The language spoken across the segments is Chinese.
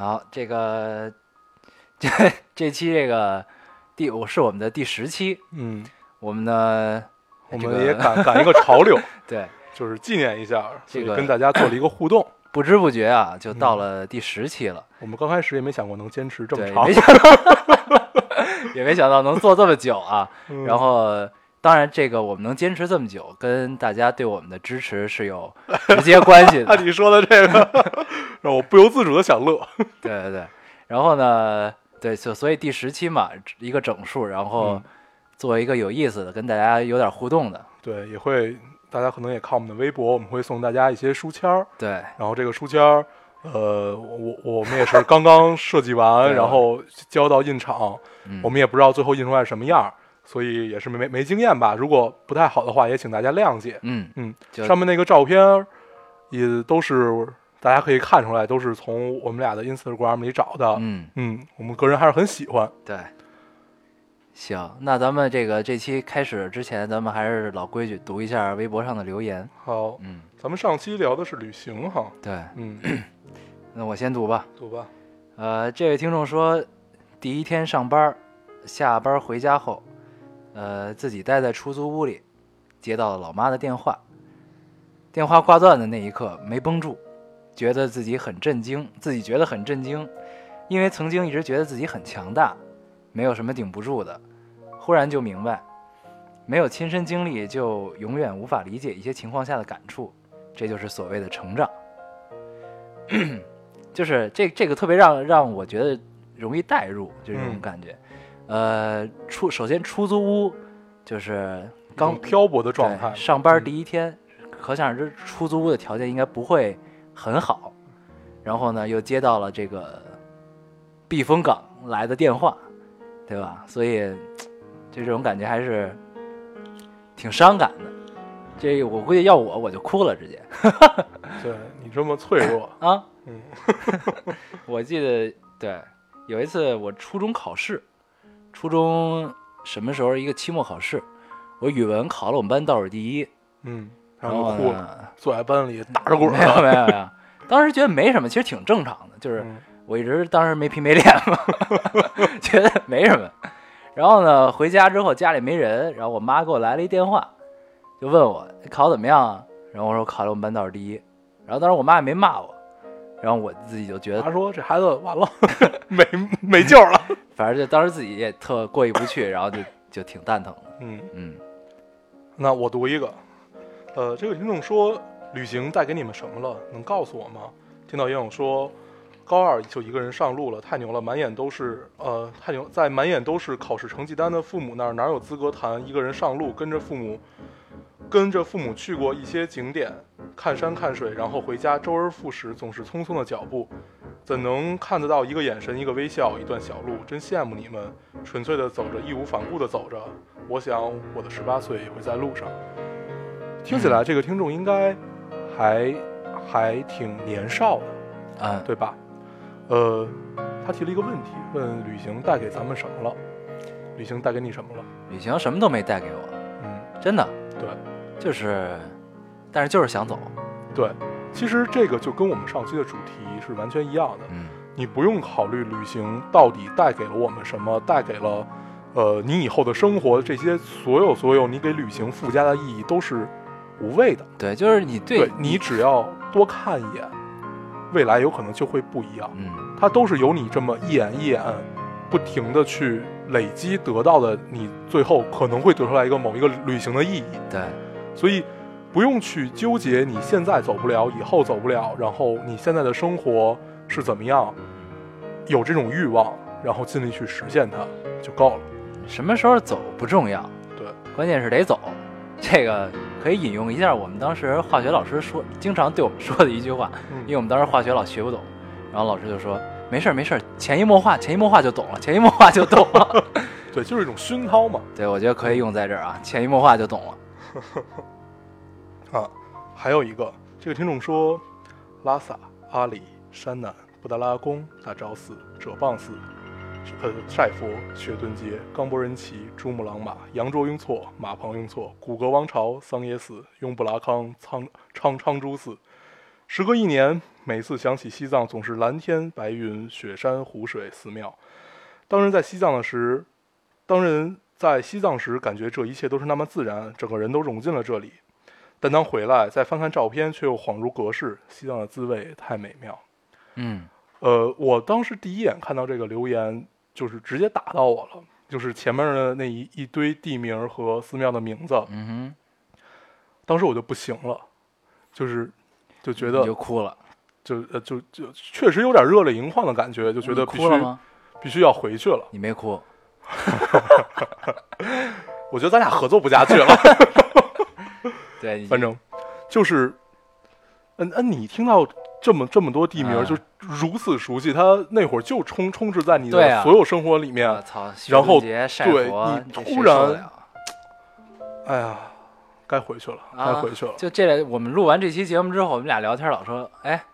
好，这个这这期这个第我是我们的第十期，嗯，我们呢，我们也赶 赶一个潮流，对，就是纪念一下，这个跟大家做了一个互动。不知不觉啊，就到了第十期了。我们刚开始也没想过能坚持这么对，长没，想到，也没想到能做这么久啊。嗯然后，当然，这个我们能坚持这么久，跟大家对我们的支持是有直接关系的。你说的这个，让我不由自主的想乐。对对对。然后呢，对，所所以第十期嘛，一个整数，然后嗯做一个有意思的，跟大家有点互动的。对，也会大家可能也看我们的微博，我们会送大家一些书签儿，对，然后这个书签儿。呃，我我们也是刚刚设计完，然后交到印厂，嗯我们也不知道最后印出来什么样儿，所以也是没没没经验吧。如果不太好的话，也请大家谅解。嗯嗯，上面那个照片也都是大家可以看出来，都是从我们俩的 Instagram 里找的。嗯，嗯，我们个人还是很喜欢。对。行，那咱们这个这期开始之前，咱们还是老规矩，读一下微博上的留言。好，嗯，咱们上期聊的是旅行哈。对，嗯，那我先读吧。读吧。呃，这位听众说，第一天上班，下班回家后，呃，自己待在出租屋里，接到了老妈的电话。电话挂断的那一刻没绷住，觉得自己很震惊，自己觉得很震惊，因为曾经一直觉得自己很强大，没有什么顶不住的。忽然就明白，没有亲身经历，就永远无法理解一些情况下的感触，这就是所谓的成长。就是这这个特别让让我觉得容易代入，就这种嗯感觉。呃，出首先出租屋就是刚漂泊的状态。上班嗯第一天，可想而知出租屋的条件应该不会很好。然后呢，又接到了这个避风港来的电话，对吧？所以就这种感觉还是挺伤感的。这我估计要我我就哭了，直接 对你这么脆弱，啊。嗯，我记得对，有一次我初中考试，初中什么时候一个期末考试，我语文考了我们班倒数第一，嗯，然然后呢，坐在班里打着滚。没有没有没有，当时觉得没什么，其实挺正常的，就是嗯我一直当时没皮没脸嘛，觉得没什么。然后呢，回家之后家里没人，然后我妈给我来了一电话，就问我考怎么样啊？然后我说考了我们班倒数第一。然后当时我妈也没骂我，然后我自己就觉得他说这孩子完了，没没救了。反正就当时自己也特过意不去，然后就就挺蛋疼的。嗯，嗯那我读一个，呃，这个听众说，旅行带给你们什么了？能告诉我吗？听到烟友说，高二就一个人上路了，太牛了，满眼都是，呃，太牛，在满眼都是考试成绩单的父母那儿，哪有资格谈一个人上路？跟着父母，跟着父母去过一些景点，看山看水，然后回家，周而复始，总是匆匆的脚步，怎能看得到一个眼神，一个微笑，一段小路？真羡慕你们，纯粹的走着，义无反顾的走着。我想我的十八岁也会在路上。听起来这个听众应该还还挺年少的，啊，对吧？呃，他提了一个问题，问旅行带给咱们什么了？旅行带给你什么了？旅行什么都没带给我，嗯，真的对就是，但是就是想走。对，其实这个就跟我们上期的主题是完全一样的。嗯你不用考虑旅行到底带给了我们什么，带给了呃你以后的生活这些所有所有你给旅行附加的意义都是无谓的。对，就是你对你只要多看一眼，未来有可能就会不一样。嗯它都是由你这么一眼一眼不停的去累积得到的，你最后可能会得出来一个某一个旅行的意义。对所以不用去纠结你现在走不了，以后走不了，然后你现在的生活是怎么样，有这种欲望，然后尽力去实现它就够了。什么时候走不重要，对，关键是得走。这个可以引用一下我们当时化学老师说，经常对我们说的一句话，因为我们当时化学老学不懂，然后老师就说：“没事儿没事儿，潜移默化，潜移默化就懂了，潜移默化就懂了。对，就是一种熏陶嘛。对，我觉得可以用在这儿啊，潜移默化就懂了。啊，还有一个，这个听众说，拉萨、阿里、山南、布达拉宫、大昭寺、哲蚌寺、呃晒佛、雪顿节、冈博仁奇、珠穆朗玛、羊卓雍措、马旁雍措、古格王朝、桑耶寺、雍布拉康、苍昌昌珠寺。时隔一年，每次想起西藏，总是蓝天白云、雪山湖水、寺庙。当人在西藏的时，当人在西藏时，感觉这一切都是那么自然，整个人都融进了这里。但当回来再翻看照片，却又恍如隔世。西藏的滋味太美妙。嗯呃，我当时第一眼看到这个留言，就是直接打到我了，就是前面的那一一堆地名和寺庙的名字，嗯当时我就不行了，就是就觉，得你就哭了，就呃就就确实有点热泪盈眶的感觉，就觉得必须哭了吗？必须要回去了。你没哭，我觉得咱俩合作不下去了，对，反正就是，嗯嗯，你听到这么这么多地名，啊就如此熟悉，他那会儿就充充斥在你的所有生活里面。操，然后对你突然 哎呀，该回去了，该啊回去了。就这俩，我们录完这期节目之后，我们俩聊天老说，哎，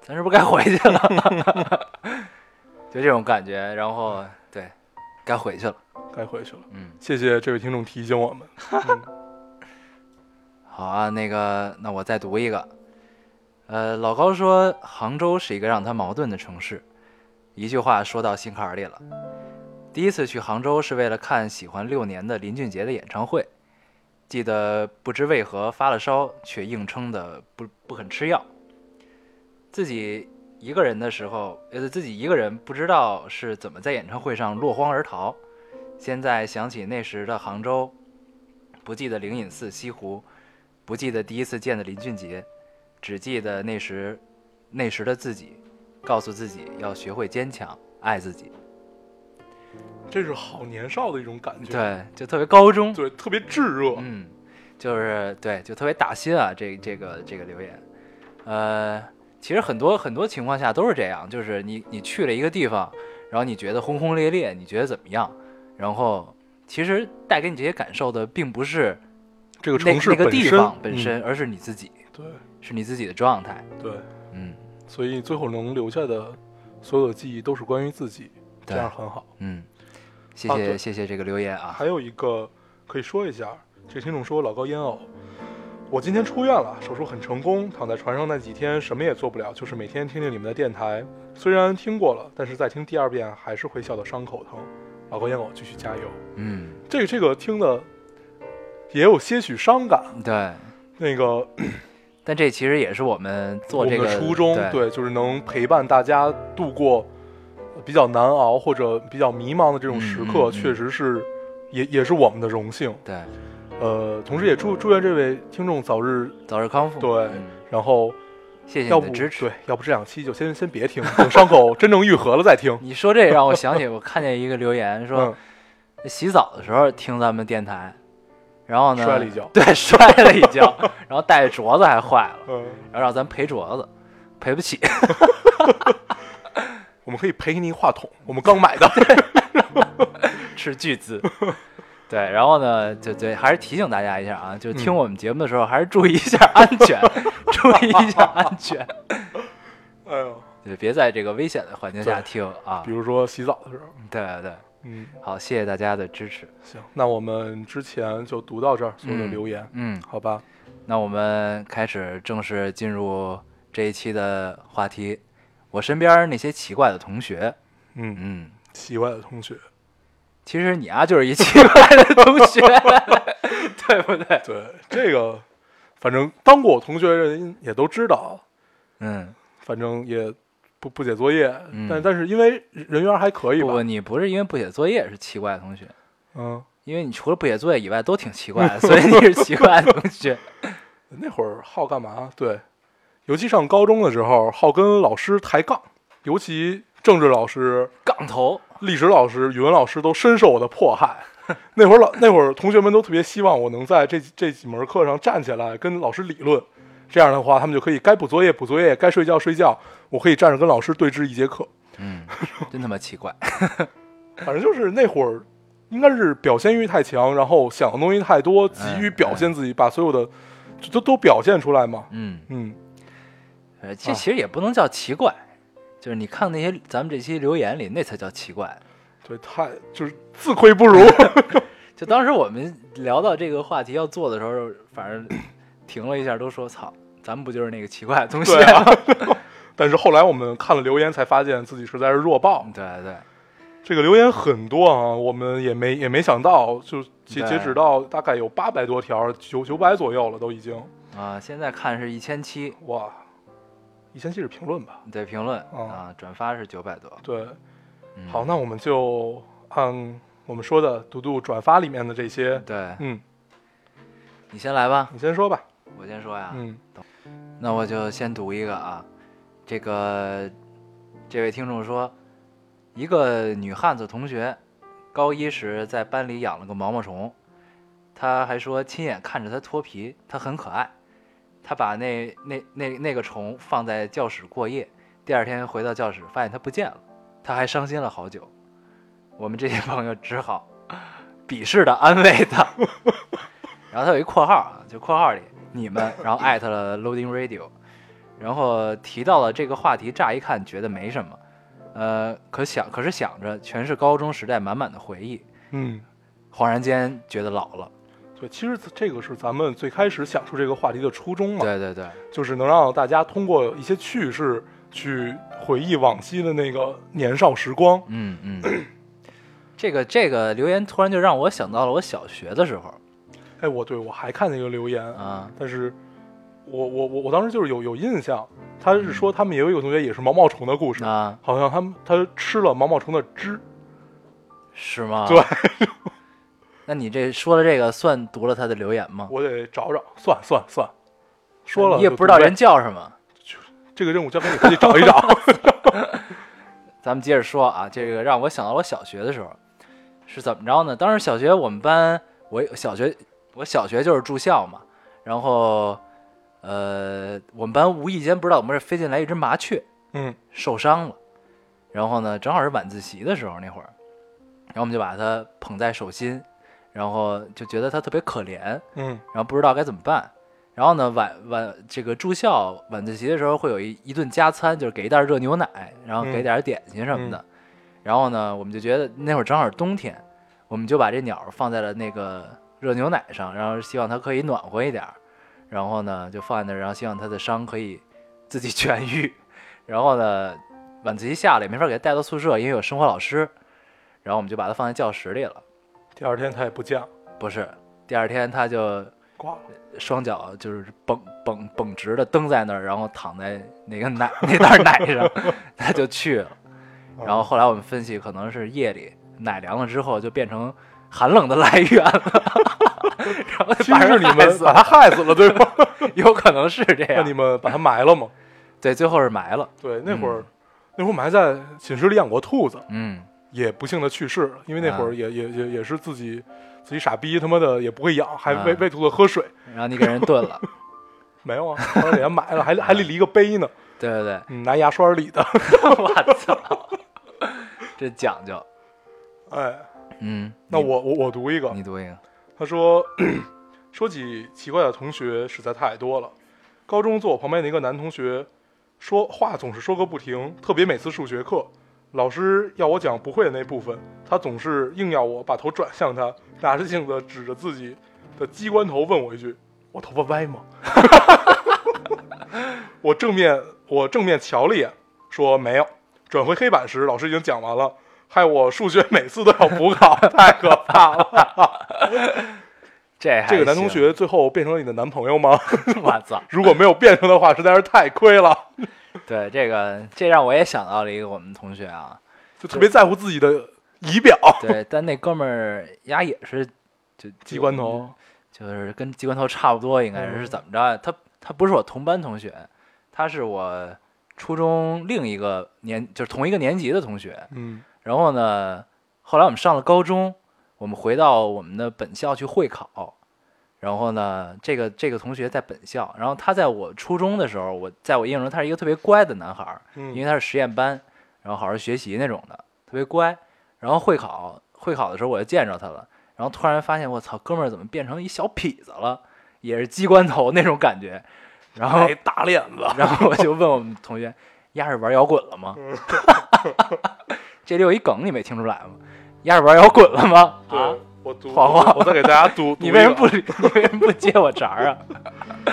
咱是不是该回去了？就这种感觉，然后对，该回去了。该回去了。嗯，谢谢这位听众提醒我们。嗯好啊，那个，那我再读一个。呃，老高说杭州是一个让他矛盾的城市，一句话说到心坎里了。第一次去杭州是为了看喜欢六年的林俊杰的演唱会，记得不知为何发了烧，却硬撑的不不肯吃药。自己一个人的时候，呃，自己一个人不知道是怎么在演唱会上落荒而逃。现在想起那时的杭州，不记得灵隐寺、西湖，不记得第一次见的林俊杰，只记得那时那时的自己，告诉自己要学会坚强，爱自己。这是好年少的一种感觉，对，就特别高中，对，特别炙热。嗯，就是对，就特别打心啊，这这个这个留言，呃，其实很多很多情况下都是这样，就是你你去了一个地方，然后你觉得轰轰烈烈，你觉得怎么样？然后其实带给你这些感受的，并不是那这个城市那个本身地方本嗯身，而是你自己，对是你自己的状态。对，嗯所以最后能留下的所有的记忆都是关于自己，这样很好。嗯，谢啊谢谢谢这个留言啊，还有一个可以说一下，这个听众说老高烟偶，我今天出院了，手术很成功，躺在床上那几天什么也做不了，就是每天听听你们的电台。虽然听过了，但是再听第二遍还是会笑得伤口疼。老高烟偶继续加油。嗯，这个这个听的也有些许伤感。对，那个 但这其实也是我们做这个的初衷，对对，就是能陪伴大家度过比较难熬或者比较迷茫的这种时刻，嗯嗯嗯确实是也也是我们的荣幸。对，呃，同时也祝祝愿这位听众早日早日康复。对嗯然后谢谢要不你的支持。对，要不这两期就先先别听，等伤口真正愈合了再听。你说这让我想起，我看见一个留言说，嗯，洗澡的时候听咱们电台，然后呢摔了一跤 对，摔了一跤，然后带着镯子还坏了，嗯，然后让咱赔镯子，赔不起。我们可以赔给你话筒，我们刚买的。斥巨资。对，然后呢，就对，还是提醒大家一下啊，就听嗯我们节目的时候，还是注意一下安全，注意一下安全，哎呦，对，别在这个危险的环境下听啊比。如说洗澡的时候，对对对，嗯，好，谢谢大家的支持。行，那我们之前就读到这儿所有的嗯留言，嗯，好吧？那我们开始正式进入这一期的话题。我身边那些奇怪的同学，嗯，嗯，奇怪的同学，其实你啊就是一奇怪的同学，对不对？对这个，反正当过我同学的人也都知道，嗯，反正也不不写作业，嗯但但是因为人缘还可以吧不不，，你不是因为不写作业是奇怪的同学，嗯，因为你除了不写作业以外都挺奇怪的，所以你是奇怪的同学。那会儿好干嘛？对，尤其上高中的时候，好跟老师抬杠，尤其政治老师、杠头，历史老师、语文老师都深受我的迫害。那会儿老那会儿同学们都特别希望我能在这这几门课上站起来跟老师理论，这样的话他们就可以该补作业补作业，该睡觉睡觉，我可以站着跟老师对峙一节课。嗯，真他妈奇怪。反正就是那会儿，应该是表现欲太强，然后想的东西太多，急于表现自己，把所有的就都都表现出来嘛。嗯，嗯，呃，这啊其实也不能叫奇怪，就是你看那些咱们这期留言里，那才叫奇怪。对，太就是自愧不如。就当时我们聊到这个话题要做的时候，反正停了一下，都说：“操，咱们不就是那个奇怪的东西？”对啊。但是后来我们看了留言，才发现自己实在是弱爆。对对，这个留言很多啊，我们也没也没想到，就截截止到大概有八百多条，九九百左右了，都已经啊，现在看是一千七，哇，一千七是评论吧？对评论哦啊，转发是九百多。对，嗯好，那我们就按我们说的读读转发里面的这些，对嗯，你先来吧，你先说吧，我先说呀。嗯那我就先读一个啊，这个这位听众说，一个女汉子同学，高一时在班里养了个毛毛虫，他还说亲眼看着它脱皮，它很可爱。他把那那那那个虫放在教室过夜，第二天回到教室发现它不见了，他还伤心了好久。我们这些朋友只好 鄙视的安慰他。然后他有一括号啊，就括号里你们，然后艾特了 Loading Radio，然后提到了这个话题，乍一看觉得没什么，呃，可想可是想着全是高中时代满满的回忆，嗯，恍然间觉得老了。对，其实这个是咱们最开始想出这个话题的初衷嘛，对对对，就是能让大家通过一些趣事去回忆往昔的那个年少时光。嗯嗯。这个这个留言突然就让我想到了我小学的时候哎，我对我还看见一个留言，啊，但是我我我我当时就是有有印象，他是说他们也有一个同学也是毛毛虫的故事，啊，好像他们他吃了毛毛虫的汁，是吗？对。那你这说的这个算读了他的留言吗？我得找找，算算算，说了你也不知道人叫什么。这个任务交给你，自己找一找。咱们接着说啊，这个让我想到我小学的时候是怎么着呢？当时小学我们班，我小学我小学就是住校嘛，然后呃，我们班无意间不知道怎么回事飞进来一只麻雀，嗯受伤了，然后呢，正好是晚自习的时候那会儿，然后我们就把它捧在手心，然后就觉得它特别可怜，嗯然后不知道该怎么办。然后呢，晚晚这个住校晚自习的时候会有一一顿加餐，就是给一袋热牛奶，然后给点点心什么的。然后呢，我们就觉得那会儿正好是冬天，我们就把这鸟放在了那个热牛奶上，然后希望它可以暖和一点儿。然后呢，就放在那儿，然后希望它的伤可以 自己痊愈。然后呢，晚自习下了也没法给它带到宿舍，因为有生活老师。然后我们就把它放在教室里了。第二天他也不降，不是，第二天它就挂了。双脚就是绷绷绷直的蹬在那儿，然后躺在那个奶那袋奶上，他就去了。然后后来我们分析，可能是夜里奶凉了之后，就变成寒冷的来源了。然后就把人实是你们害死了把他害死了，对吗？有可能是这那样。你们把他埋了吗？对，最后是埋了。对，那会儿、那会儿我们还在寝室里养过兔子，嗯，也不幸的去世了，因为那会啊儿也、也也也是自己自己傻逼，他妈的也不会养，还喂、啊喂兔子喝水，然后你给人炖了。没有啊，给他埋了，还还立了一个碑呢，对对对，嗯，拿牙刷理的，我操，这讲究。哎，嗯，那我我我读一个，你读一个。他说，说起奇怪的同学实在太多了。高中坐我旁边的一个男同学，说话总是说个不停，特别每次数学课，老师要我讲不会的那部分，他总是硬要我把头转向他，拿着镜子指着自己的机关头问我一句：“我头发歪吗？” 我正面我正面瞧了一眼，说没有。转回黑板时，老师已经讲完了，害我数学每次都要补考，太可怕了。这还这个男同，学最后变成了你的男朋友吗？我操！如果没有变成的话，实在是太亏了。对这个，这让我也想到了一个我们同学啊，就特别在乎自己的仪表，对，但那哥们儿丫也是就机关头，就是跟机关头差不多，应该是怎么着呀？他他不是我同班同学，他是我初中另一个年，就是同一个年级的同学。嗯然后呢，后来我们上了高中，我们回到我们的本校去会考。然后呢，这个这个同学在本校，然后他在我初中的时候，我在我印象中他是一个特别乖的男孩，因为嗯他是实验班。然后好好学习那种的，特别乖。然后会考会考的时候我就见着他了，然后突然发现我操，哥们儿怎么变成一小痞子了，也是机关头那种感觉。然后哎，大链子，然后我就问我们同学：“丫是玩摇滚了吗？” 这里有一梗，你没听出来吗？丫是玩摇滚了吗？啊对，，我读，黄黄我再给大家读，你为什么不理？你为什么不接我茬儿啊？个？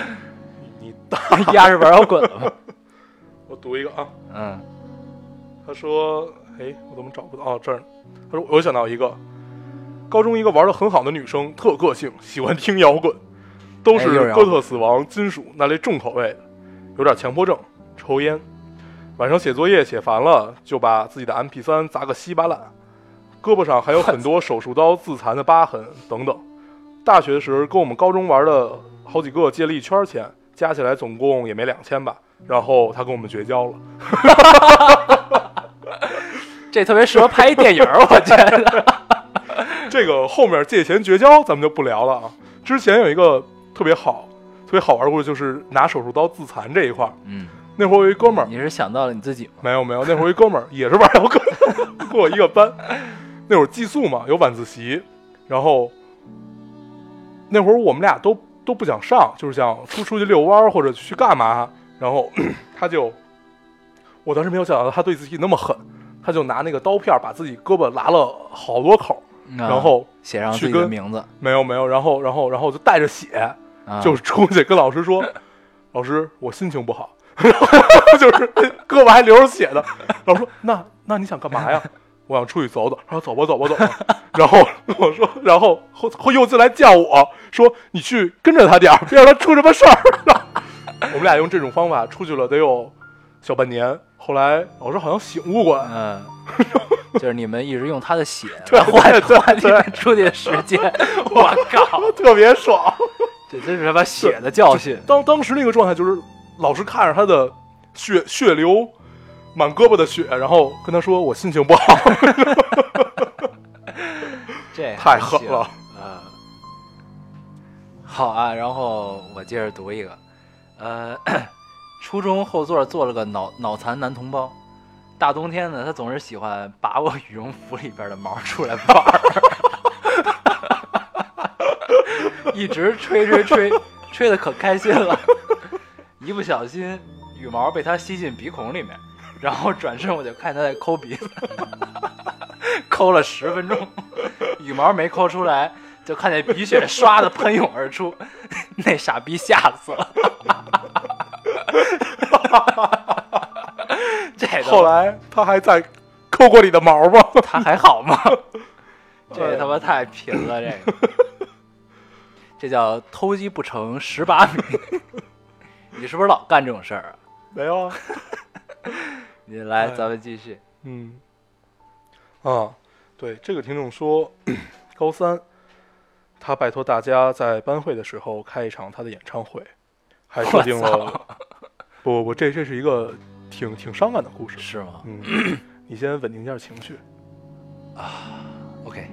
你你丫是玩摇滚了吗？我读一个啊。嗯，他说：“哎，我怎么找不到？哦，这儿。他说：“我又想到一个，高中一个玩的很好的女生，特个性，喜欢听摇滚，都是哥特、死亡、金属那类重口味的，有点强迫症，抽烟。晚上写作业写烦了，就把自己的 MP 3砸个稀巴烂，胳膊上还有很多手术刀自残的疤痕等等。大学时跟我们高中玩的好几个借了一圈钱，加起来总共也没两千吧。然后他跟我们绝交了。”这特别适合拍一电影，我觉得。这个后面借钱绝交咱们就不聊了啊。之前有一个特别好、特别好玩的故事，就是拿手术刀自残这一块儿。嗯，那会儿有一哥们儿，你是想到了你自己吗？没有没有，那会儿一哥们儿也是玩摇滚，跟我一个班。那会儿寄宿嘛，有晚自习，然后那会儿我们俩都都不想上，就是想出出去遛弯或者去干嘛。然后 他就，我当时没有想到他对自己那么狠，他就拿那个刀片把自己胳膊拉了好多口然后写上自己的名字，没有没有，然后然后然后就带着血，啊就是出去跟老师说，老师我心情不好，然后就是胳膊还流着血呢。老师说那那你想干嘛呀？我想出去走走。他说走吧走吧走吧。然后我说，然后后后又进来叫我说你去跟着他点儿，别让他出什么事儿。我们俩用这种方法出去了得有小半年。后来老师好像醒悟过来，嗯，就是你们一直用他的血对来换换你们出去的时间，我靠，特别爽。这真是他妈血的教训。当当时那个状态就是，老是看着他的血血流满胳膊的血，然后跟他说我心情不好，这太狠了。嗯，好啊，然后我接着读一个，呃，初中后座坐了个脑脑残男同胞，大冬天的他总是喜欢拔我羽绒服里边的毛出来玩儿，一直吹吹吹，吹的可开心了，一不小心羽毛被他吸进鼻孔里面，然后转身我就看他在抠鼻子，抠了十分钟。羽毛没抠出来，就看见鼻血唰的喷涌而出，那傻逼吓死了。这都后来他还在抠过你的毛吗？他还好吗？这他妈太贫了，这个 这叫偷鸡不成蚀把米。你是不是老干这种事儿啊？没有啊，你来，哎咱们继续。嗯，啊，对，这个听众说，高三，他拜托大家在班会的时候开一场他的演唱会，还设定了，不不不，这这是一个挺挺伤感的故事。是吗嗯，你先稳定一下情绪。啊？OK，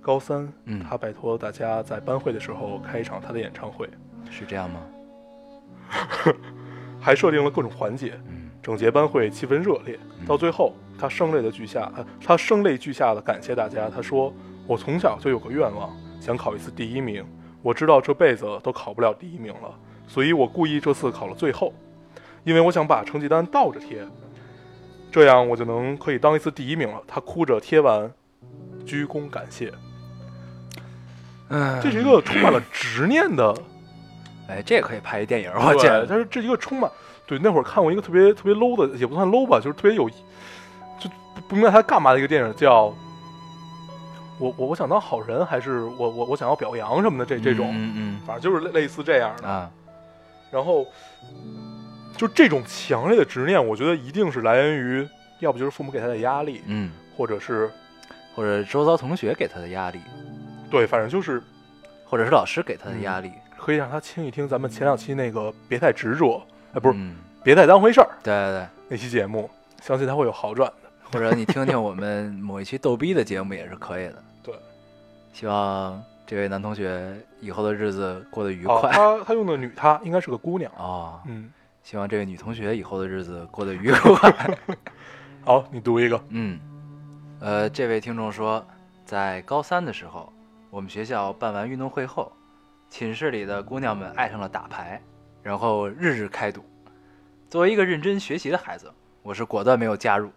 高三，嗯他拜托大家在班会的时候开一场他的演唱会，是这样吗？还设定了各种环节，嗯整节班会气氛热烈。到最后，他声泪的俱下，呃他声泪俱下的感谢大家。他说：“我从小就有个愿望，想考一次第一名。我知道这辈子都考不了第一名了，所以我故意这次考了最后，因为我想把成绩单倒着贴，这样我就能可以当一次第一名了。”他哭着贴完，鞠躬感谢。嗯这是一个充满了执念的哎，这可以拍一电影，我觉对，得。但是这一个充满对那会儿看过一个特别特别 low 的，也不算 low 吧，就是特别有，就不不明白他干嘛的一个电影，叫我我我想当好人，还是我我我想要表扬什么的这这种，嗯嗯反正就是类类似这样的。然后就这种强烈的执念，我觉得一定是来源于，要不就是父母给他的压力，嗯，或者是或者周遭同学给他的压力，对，反正就是或者是老师给他的压力，可以让他听一听咱们前两期那个别太执着，哎，不是、嗯别太当回事儿对对对，那期节目，相信他会有好转的。或者你听听我们某一期逗逼的节目也是可以的。对，希望这位男同学以后的日子过得愉好，快他他用的女他应该是个姑娘，哦。嗯，希望这位女同学以后的日子过得愉快。好，你读一个。嗯，呃，这位听众说，在高三的时候，我们学校办完运动会后，寝室里的姑娘们爱上了打牌，然后日日开赌。作为一个认真学习的孩子，我是果断没有加入。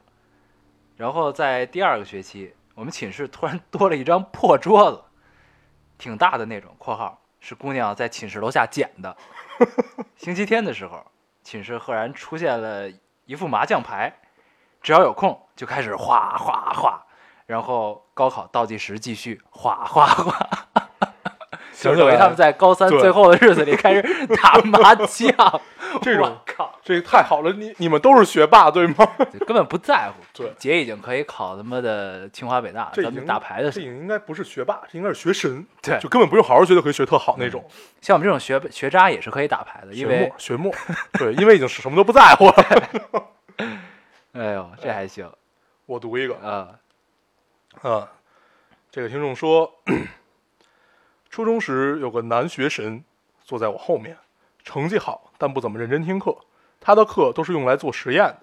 然后在第二个学期，我们寝室突然多了一张破桌子，挺大的那种（括号是姑娘在寝室楼下捡的 ）。星期天的时候，寝室赫然出现了一副麻将牌，只要有空就开始哗哗哗，然后高考倒计时继续画画画，就想起来等于他们在高三最后的日子里开始 打麻将。这种靠，这个太好了，你你们都是学霸对吗？根本不在乎。对姐已经可以考他妈的清华北大，这已经咱们打牌的这已经应该不是学霸，这应该是学神，对就根本不用好好学就可以学特好那种。像我们这种学学渣也是可以打牌的，因为学墨，对，因为已经是什么都不在乎了。哎呦，这还行我读一个，啊。啊，这个听众说，初中时有个男学神坐在我后面，成绩好，但不怎么认真听课。他的课都是用来做实验的，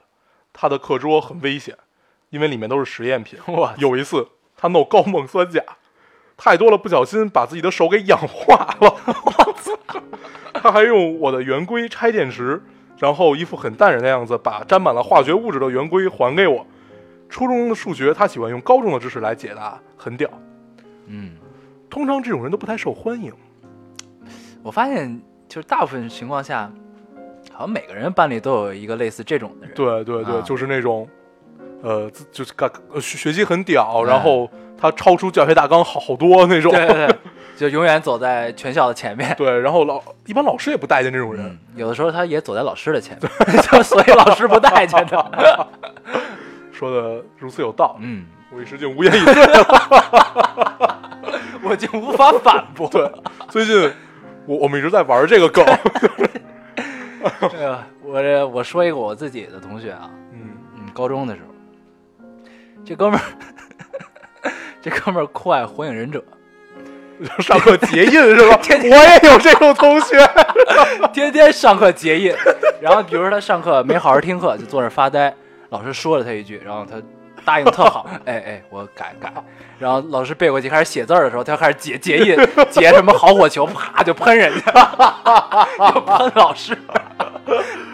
他的课桌很危险，因为里面都是实验品。哇有一次他弄高锰酸钾，太多了，不小心把自己的手给氧化了。他还用我的圆规拆电池，然后一副很淡然的样子，把沾满了化学物质的圆规还给我。初中的数学，他喜欢用高中的知识来解答，很屌。嗯，通常这种人都不太受欢迎。我发现就是大部分情况下，好像每个人班里都有一个类似这种的人。对对对，啊就是那种，呃，就是学学习很屌，哎然后他超出教学大纲好好多那种。对对对，就永远走在全校的前面。对然后老一般老师也不待见这种人。嗯，有的时候他也走在老师的前面，就所以老师不待见他。说的如此有道理，嗯，我一时竟无言以对了。我就无法反驳。对，最近我我们一直在玩这个梗。对呀，我这我说一个我自己的同学啊，嗯，嗯，高中的时候，这哥们儿，这哥们儿酷爱火影忍者，上课结印是吧？我也有这种同学。天天上课结印，然后比如说他上课没好好听课，就坐那儿发呆，老师说了他一句，然后他答应特好，哎哎，我改改，然后老师背过去开始写字儿的时候，他就开始结结印，结什么好火球，啪就喷人家，就喷老师，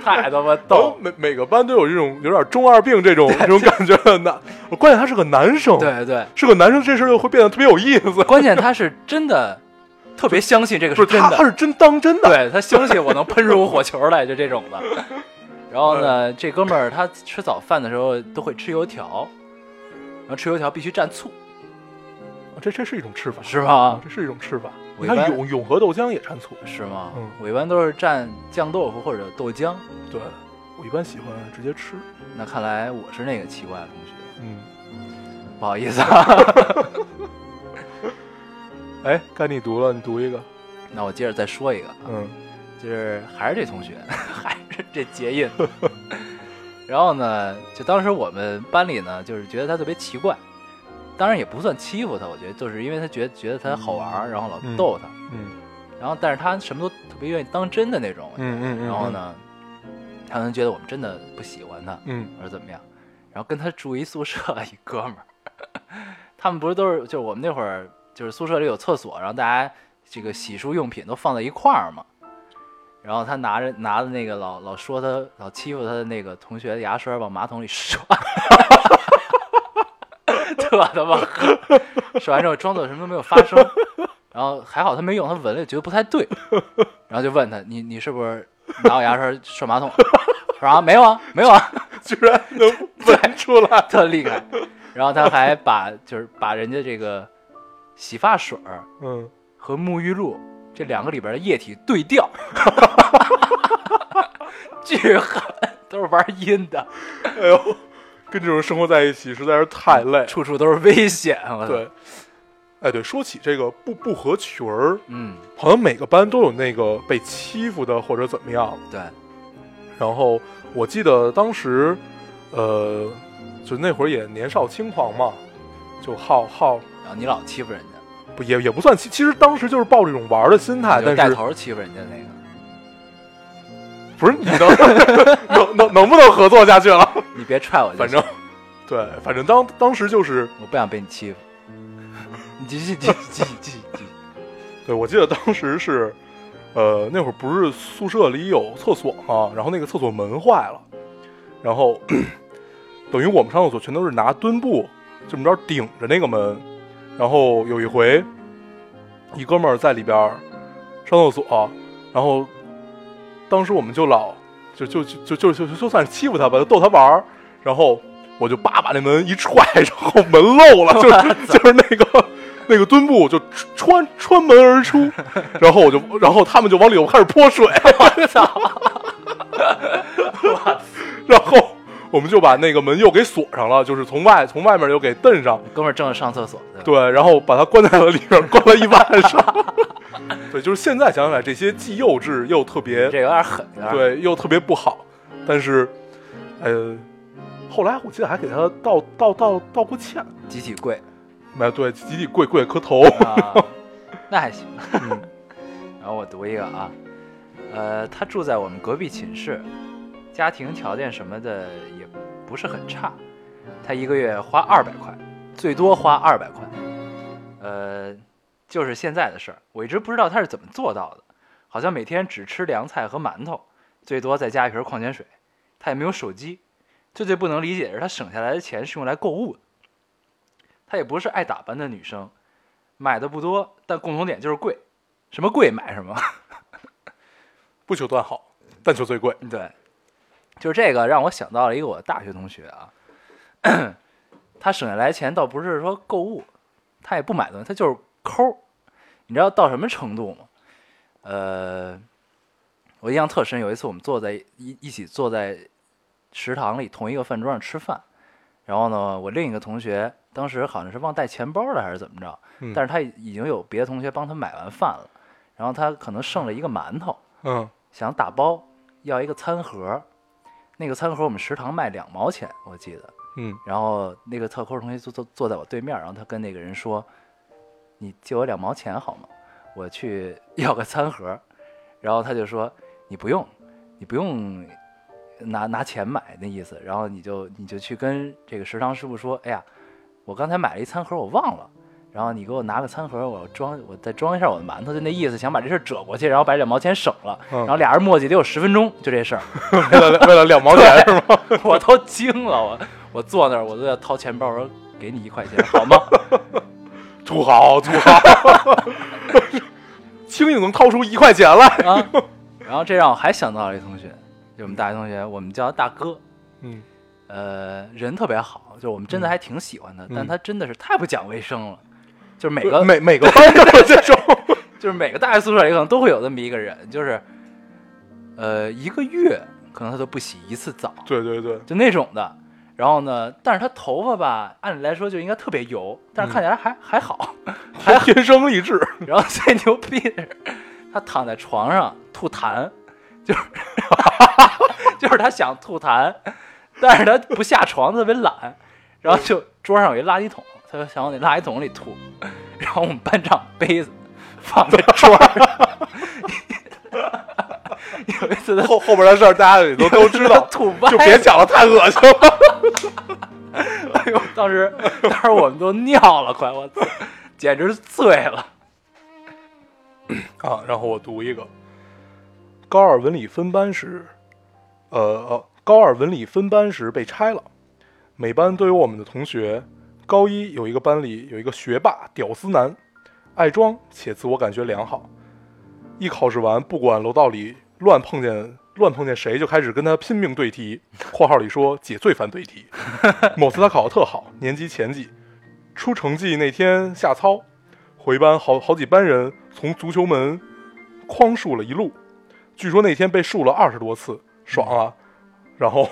太他妈逗。每每个班都有这种有点中二病这种这种感觉的男，关键他是个男生，，对对，是个男生，这事儿就会变得特别有意思。关键他是真的特别相信这个不是他，是真的他，是真当真的。对他相信我能喷出火球来，就这种的。然后呢，这哥们儿他吃早饭的时候都会吃油条，然后吃油条必须蘸醋，这这是一种吃法，是吧？这是一种吃法。你看永永和豆浆也蘸醋，是吗？嗯我一般都是蘸酱豆腐或者豆浆。对我一般喜欢直接吃。那看来我是那个奇怪的同学，嗯，不好意思啊。哎，该你读了，你读一个。那我接着再说一个，嗯就是还是这同学，还是这结印。然后呢，就当时我们班里呢，就是觉得他特别奇怪，当然也不算欺负他，我觉得就是因为他觉得觉得他好玩儿，然后老嗯逗他，嗯然后但是他什么都特别愿意当真的那种，嗯嗯嗯。然后？呢，他可能觉得我们真的不喜欢他，嗯。或者怎么样，然后跟他住一宿舍一哥们儿，他们不是都是就是我们那会儿就是宿舍里有厕所，然后大家这个洗漱用品都放在一块儿嘛，然后他拿着拿着那个老老说他老欺负他的那个同学的牙刷往马桶里刷，特他妈狠，刷完之后装作什么都没有发生，然后还好他没用，他闻了觉得不太对，然后就问他你你是不是拿我牙刷刷马桶？说啊没有啊没有啊，居然能闻出来。特厉害。然后他还把就是把人家这个洗发水儿嗯，和沐浴露这两个里边的液体对调，巨狠，都是玩阴的，哎呦，跟这种人生活在一起实在是太累。处处都是危险。我，对，哎对，说起这个不不合群儿，嗯，好像每个班都有那个被欺负的或者怎么样。对，然后我记得当时，呃，就那会儿也年少轻狂嘛，就好好然后你老欺负人家，不也也不算欺，其实当时就是抱着一种玩的心态，就但是带头欺负人家那个，不是你能 能能能不能合作下去了？你别踹我。反正对，反正当当时就是，我不想被你欺负。你继续，继续，继续，继续，继续。对我记得当时是，呃，那会儿不是宿舍里有厕所嘛，然后那个厕所门坏了，然后 等于我们上厕所全都是拿墩布这么着顶着那个门，然后有一回，一哥们儿在里边上厕所，然后当时我们就老就就就就就就就算是欺负他吧，就逗他玩儿，然后我就叭把那门一踹，然后门漏了，就是就是那个那个墩布就穿穿门而出，然后我就然后他们就往里头开始泼水，我操！然后我们就把那个门又给锁上了，就是从外从外面又给蹬上，哥们儿正在上厕所，对？对，然后把他关在了里面，关了一晚上。对，就是现在想起来，这些既幼稚又特别这有点狠。对，又特别不好。但是，呃，后来我记得还给他道道道道过歉，集体跪没有对，集体跪跪磕头。啊，那还行。嗯 然后我读一个啊，呃，他住在我们隔壁寝室，家庭条件什么的也不是很差，他一个月花二百块，最多花二百块，呃，就是现在的事儿。我一直不知道他是怎么做到的，好像每天只吃凉菜和馒头，最多再加一瓶矿泉水，他也没有手机。最最不能理解的是，他省下来的钱是用来购物的。她也不是爱打扮的女生，买的不多，但共同点就是贵，什么贵买什么。不求断好，但求最贵。对，就是这个让我想到了一个我大学同学啊，他省下来钱倒不是说购物，他也不买东西，他就是抠儿。你知道到什么程度吗？呃，我印象特深，有一次我们坐在一一起坐在食堂里同一个饭桌上吃饭，然后呢，我另一个同学当时好像是忘带钱包了还是怎么着，嗯但是他已经有别的同学帮他买完饭了，然后他可能剩了一个馒头，嗯想打包要一个餐盒，那个餐盒我们食堂卖两毛钱，我记得。嗯然后那个特抠同学坐坐坐在我对面，然后他跟那个人说：“你借我两毛钱好吗？我去 要个餐盒。”然后他就说：“你不用，你不用拿拿钱买那意思。然后你就你就去跟这个食堂师傅说：‘哎呀，我刚才买了一餐盒，我忘了。’然后你给我拿个餐盒，我装我再装一下我的馒头，就那意思，想把这事儿折过去，然后把两毛钱省了。嗯然后俩人磨叽得有十分钟，就这事儿。为了为了两毛钱是吗？我都惊了，我我坐那儿，我都要掏钱包，我说给你一块钱好吗？土豪土豪，轻易能掏出一块钱来。啊，然后这让我还想到了一同学，就我们大学同学，我们叫他大哥，嗯呃，人特别好，就我们真的还挺喜欢他，嗯但他真的是太不讲卫生了，就是每个每每个班都有这种。就是每个大学宿舍里可能都会有这么一个人，就是呃一个月可能他都不洗一次澡，对对对，就那种的。然后呢，但是他头发吧，按理来说就应该特别油，但是看起来还、还好，还好。天生丽质。然后最牛逼的是，他躺在床上吐痰，就是 就是他想吐痰，但是他不下床，特别懒，然后就桌上有一垃圾桶，他就想往那垃圾桶里吐，然后我们班长杯子放在桌上。有一次他后后边的事儿大家也都都知道，吐吧就别讲了，太恶心了。哎呦，当时当时我们都尿了，快我操，简直是醉了。啊，然后我读一个，高二文理分班时，呃呃，高二文理分班时被拆了，每班都有我们的同学。高一有一个班里有一个学霸屌丝男，爱装且自我感觉良好，一考试完不管楼道里乱碰见乱碰见谁，就开始跟他拼命对题。（括号里说姐最烦对题。）某次他考得特好，年级前几，出成绩那天下操，回班好好几班人从足球门框竖了一路，据说那天被竖了二十多次，爽啊！然后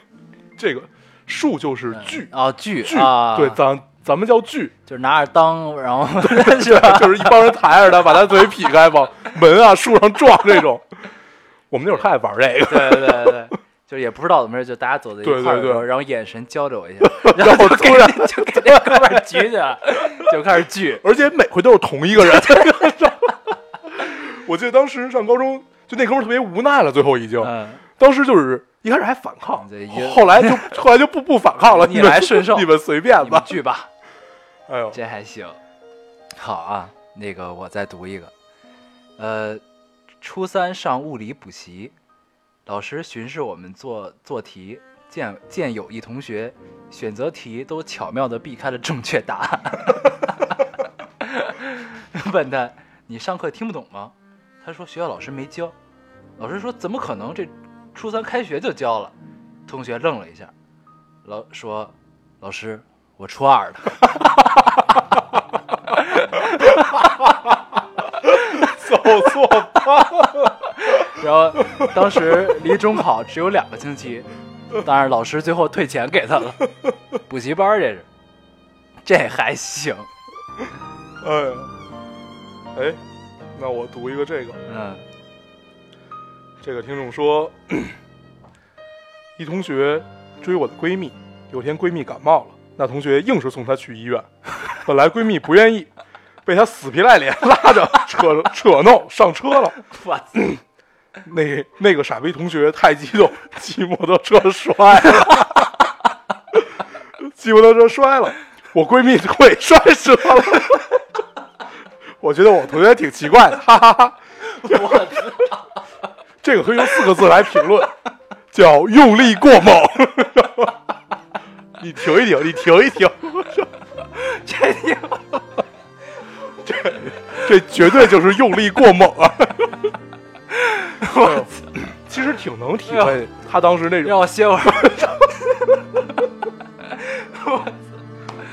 这个竖就是锯，啊，锯锯，啊，对，咱咱们叫锯，就是拿着裆，然后是吧？就是一帮人抬着他，把他嘴劈开，往门啊树上撞这种。我们那会儿太爱玩这个，对对对对，就是也不知道怎么回事，就大家走在一块儿然后眼神交流一下，然后突然就给那哥们儿举起来，就开始锯。而且每回都是同一个人。我记得当时上高中，就那哥们儿特别无奈了，最后已经，嗯，当时就是一开始还反抗这一，后来就 后来就不不反抗了，逆来顺受你们随便吧。去吧，哎呦，这还行。好啊，那个我再读一个。呃，初三上物理补习，老师巡视我们做做题，见见有一同学选择题都巧妙的避开了正确答案。问他：“你上课听不懂吗？”他说：“学校老师没教。”老师说：“怎么可能？这初三开学就交了。”同学愣了一下，老说：“老师，我初二的。”走错吧？然后当时离中考只有两个星期，当然老师最后退钱给他了，补习班儿这是，这还行，哎呀，哎，那我读一个这个，嗯这个听众说，一同学追我的闺蜜，有天闺蜜感冒了，那同学硬是送她去医院，本来闺蜜不愿意，被他死皮赖脸拉着扯 扯弄上车了。那那个傻逼同学太激动，骑摩托车摔了，骑摩托车摔了，我闺蜜腿摔折了。我觉得我同学挺奇怪的，哈哈哈。我操，这个可以用四个字来评论，叫用力过猛。你停一停，你停一停，这挺这绝对就是用力过猛啊！我其实挺能体会他当时那种让我歇会儿，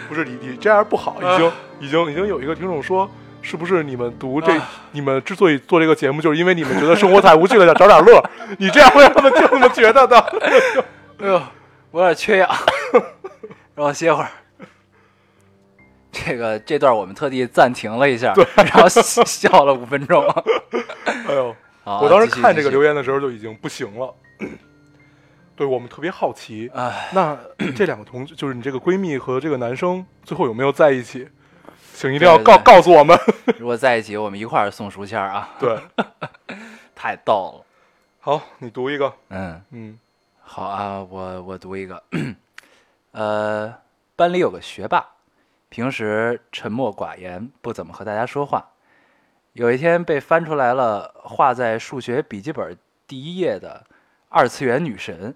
不是你你这样不好，已经、已经已经有一个听众说，是不是你们读这、啊你们之所以做这个节目，就是因为你们觉得生活太无趣了，想找点乐？你这样会让他们就这么觉得的。哎呦，我有点缺氧，让我歇会儿。这个这段我们特地暂停了一下，然后笑了五分钟。哎呦，好我当时看这个留言的时候就已经不行了。对我们特别好奇，哎，那这两个同就是你这个闺蜜和这个男生最后有没有在一起？请一定要告告诉我们。如果在一起，我们一块儿送书签儿啊，对，太逗了。好，你读一个。嗯，嗯好啊，我我读一个。呃，班里有个学霸，平时沉默寡言，不怎么和大家说话。有一天被翻出来了画在数学笔记本第一页的二次元女神，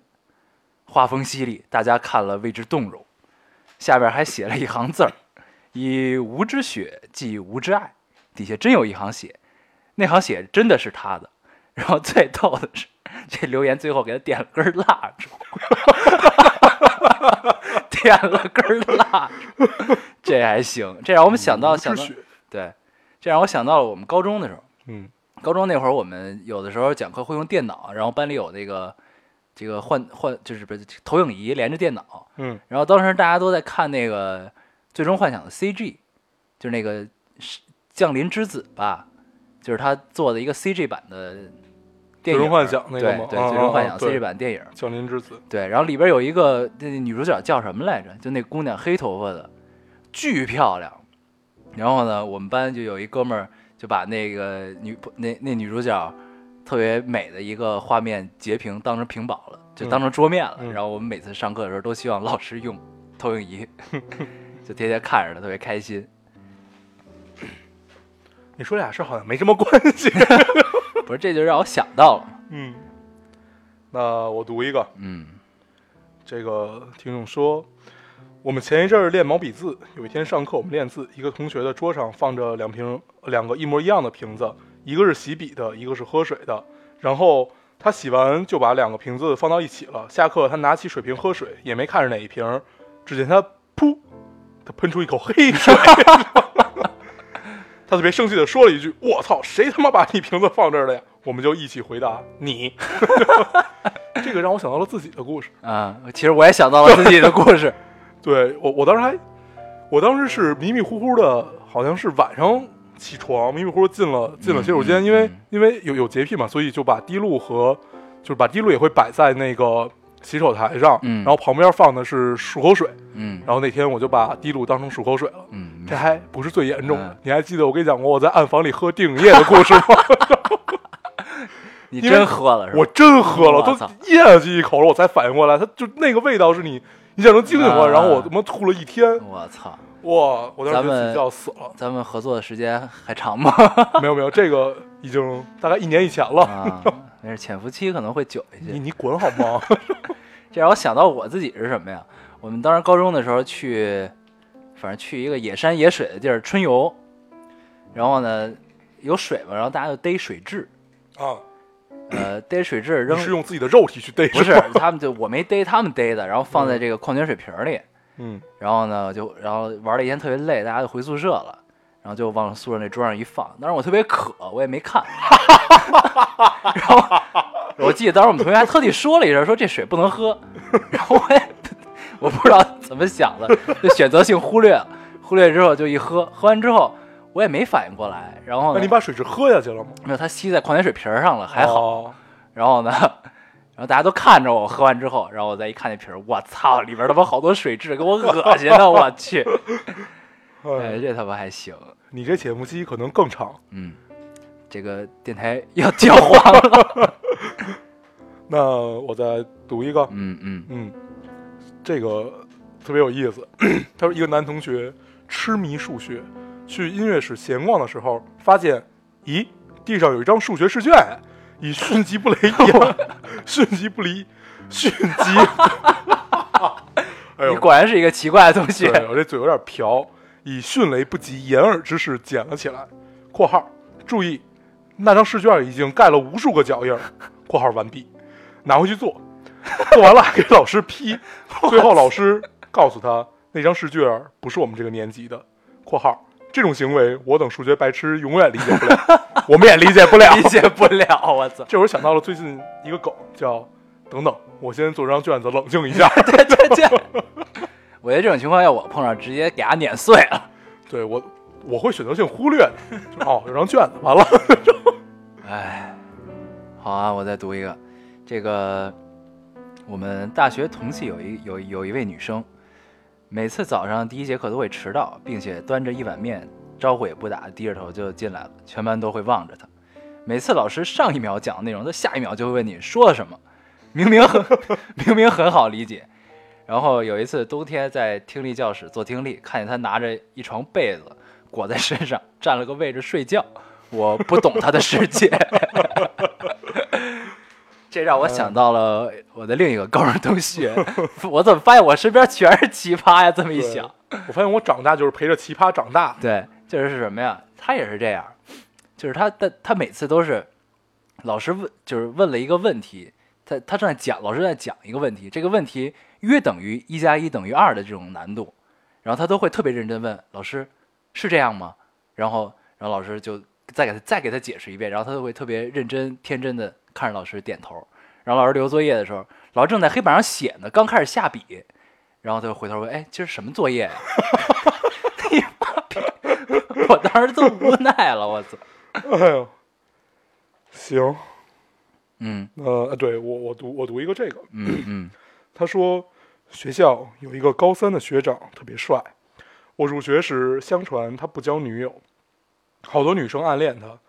画风犀利，大家看了为之动容。下边还写了一行字儿：“以无之血寄无之爱。”底下真有一行血，那行血真的是他的。然后最逗的是，这留言最后给他点了根蜡烛，点了根蜡烛，这还行。这让我们想到想到对，这让我想到了我们高中的时候。嗯高中那会儿，我们有的时候讲课会用电脑，然后班里有那个这个换换就是不是投影仪连着电脑，嗯然后当时大家都在看那个《最终幻想》的 CG，就是那个是降临之子吧，就是他做的一个 CG 版的电影。最终幻想那个对对，啊最终幻想 CG 版电影。降临之子。对，然后里边有一个那女主角叫什么来着？就那姑娘黑头发的，巨漂亮。然后呢，我们班就有一哥们儿就把那个女那那女主角特别美的一个画面截屏当成屏保了，就当成桌面了。嗯然后我们每次上课的时候都希望老师用投影仪，就天天看着他，特别开心。你说俩事儿好像没什么关系。不是，这就让我想到了。嗯，那我读一个。嗯这个听众说，我们前一阵儿练毛笔字，有一天上课我们练字，一个同学的桌上放着两瓶两个一模一样的瓶子，一个是洗笔的，一个是喝水的。然后他洗完就把两个瓶子放到一起了。下课他拿起水瓶喝水，也没看着哪一瓶，只见他噗，他喷出一口黑水。他特别生气的说了一句：“我操，谁他妈把你瓶子放这儿了呀？”我们就一起回答：“你。”这个让我想到了自己的故事。啊，其实我也想到了自己的故事。对我，我当时还，我当时是迷迷糊糊的，好像是晚上起床，迷迷糊糊进了进了洗手间，因为因为有有洁癖嘛，所以就把滴露和就是把滴露也会摆在那个洗手台上，嗯然后旁边放的是漱口水，嗯然后那天我就把滴露当成漱口水了。嗯，这还不是最严重的，嗯你还记得我跟你讲过我在暗房里喝电影液的故事吗？你真喝了是吧？我真喝了，都咽下去一口了，我才反应过来，它就那个味道是你你想成精神过然后我他妈吐了一天，我操，哇！我当时咱们要死了。咱们合作的时间还长吗？没有没有，这个已经大概一年以前了。啊，没事，潜伏期可能会久一些。你你滚好吗？这让我想到我自己是什么呀？我们当时高中的时候去，反正去一个野山野水的地儿春游，然后呢有水嘛，然后大家就逮水蛭，啊，呃，逮水蛭扔是用自己的肉体去逮不是他们就我没逮，他们逮的，然后放在这个矿泉水瓶里，嗯，然后呢就然后玩了一天特别累，大家就回宿舍了。然后就往宿舍那桌上一放，当时我特别渴，我也没看。然 后我记得当时我们同学还特地说了一声，说这水不能喝。然后我也我不知道怎么想的，就选择性忽略了。忽略之后就一喝，喝完之后我也没反应过来。然后呢那你把水是喝下去了吗？没有，它吸在矿泉水瓶上了，还好。哦然后呢，然后大家都看着我喝完之后，然后我再一看那瓶儿，我操，里边他妈好多水质，给我恶心的，我去。哎，哎，这他妈还行。你这节目期可能更长。嗯，这个电台要交黄了。那我再读一个，嗯嗯嗯，这个特别有意思。他说，一个男同学痴迷数学，去音乐室闲逛的时候，发现，咦，地上有一张数学试卷，以迅疾不雷言，迅疾不离，迅疾。哎呦你，果然是一个奇怪的同学。我这嘴有点瓢，以迅雷不及掩耳之势捡了起来。（括号注意，那张试卷已经盖了无数个脚印儿。）（括号完毕，拿回去做，做完了给老师批。最后老师告诉他，那张试卷不是我们这个年级的。）（括号这种行为，我等数学白痴永远理解不了，我们也理解不了。理解不了，我操！这会儿想到了最近一个梗，叫“等等，我先做张卷子冷静一下。”对对对，我觉得这种情况要我碰上，直接给他碾碎了。对我我会选择性忽略。哦，有张卷子，完了。哎，好啊，我再读一个，这个我们大学同系有一有有一位女生，每次早上第一节课都会迟到，并且端着一碗面，招呼也不打，低着头就进来了，全班都会望着她。每次老师上一秒讲的内容，她下一秒就会问你说了什么，明明 明明很好理解。然后有一次冬天在听力教室做听力，看见她拿着一床被子裹在身上，占了个位置睡觉。我不懂他的世界，这让我想到了我的另一个高中同学。我怎么发现我身边全是奇葩呀？这么一想，我发现我长大就是陪着奇葩长大。对，就是是什么呀？他也是这样，就是他他他每次都是老师问，就是问了一个问题，他他正在讲，老师在讲一个问题，这个问题约等于一加一等于二的这种难度，然后他都会特别认真问老师是这样吗？然后然后老师就再给他再给他解释一遍，然后他就会特别认真天真的看着老师点头，然后老师留作业的时候，老师正在黑板上写呢，刚开始下笔，然后他就回头问，哎，今儿什么作业呀、你妈逼！我当时都无奈了，我操！哎呦，行，嗯呃，对我我读我读一个这个，嗯嗯 他说学校有一个高三的学长特别帅，我入学时相传他不交女友，好多女生暗恋他，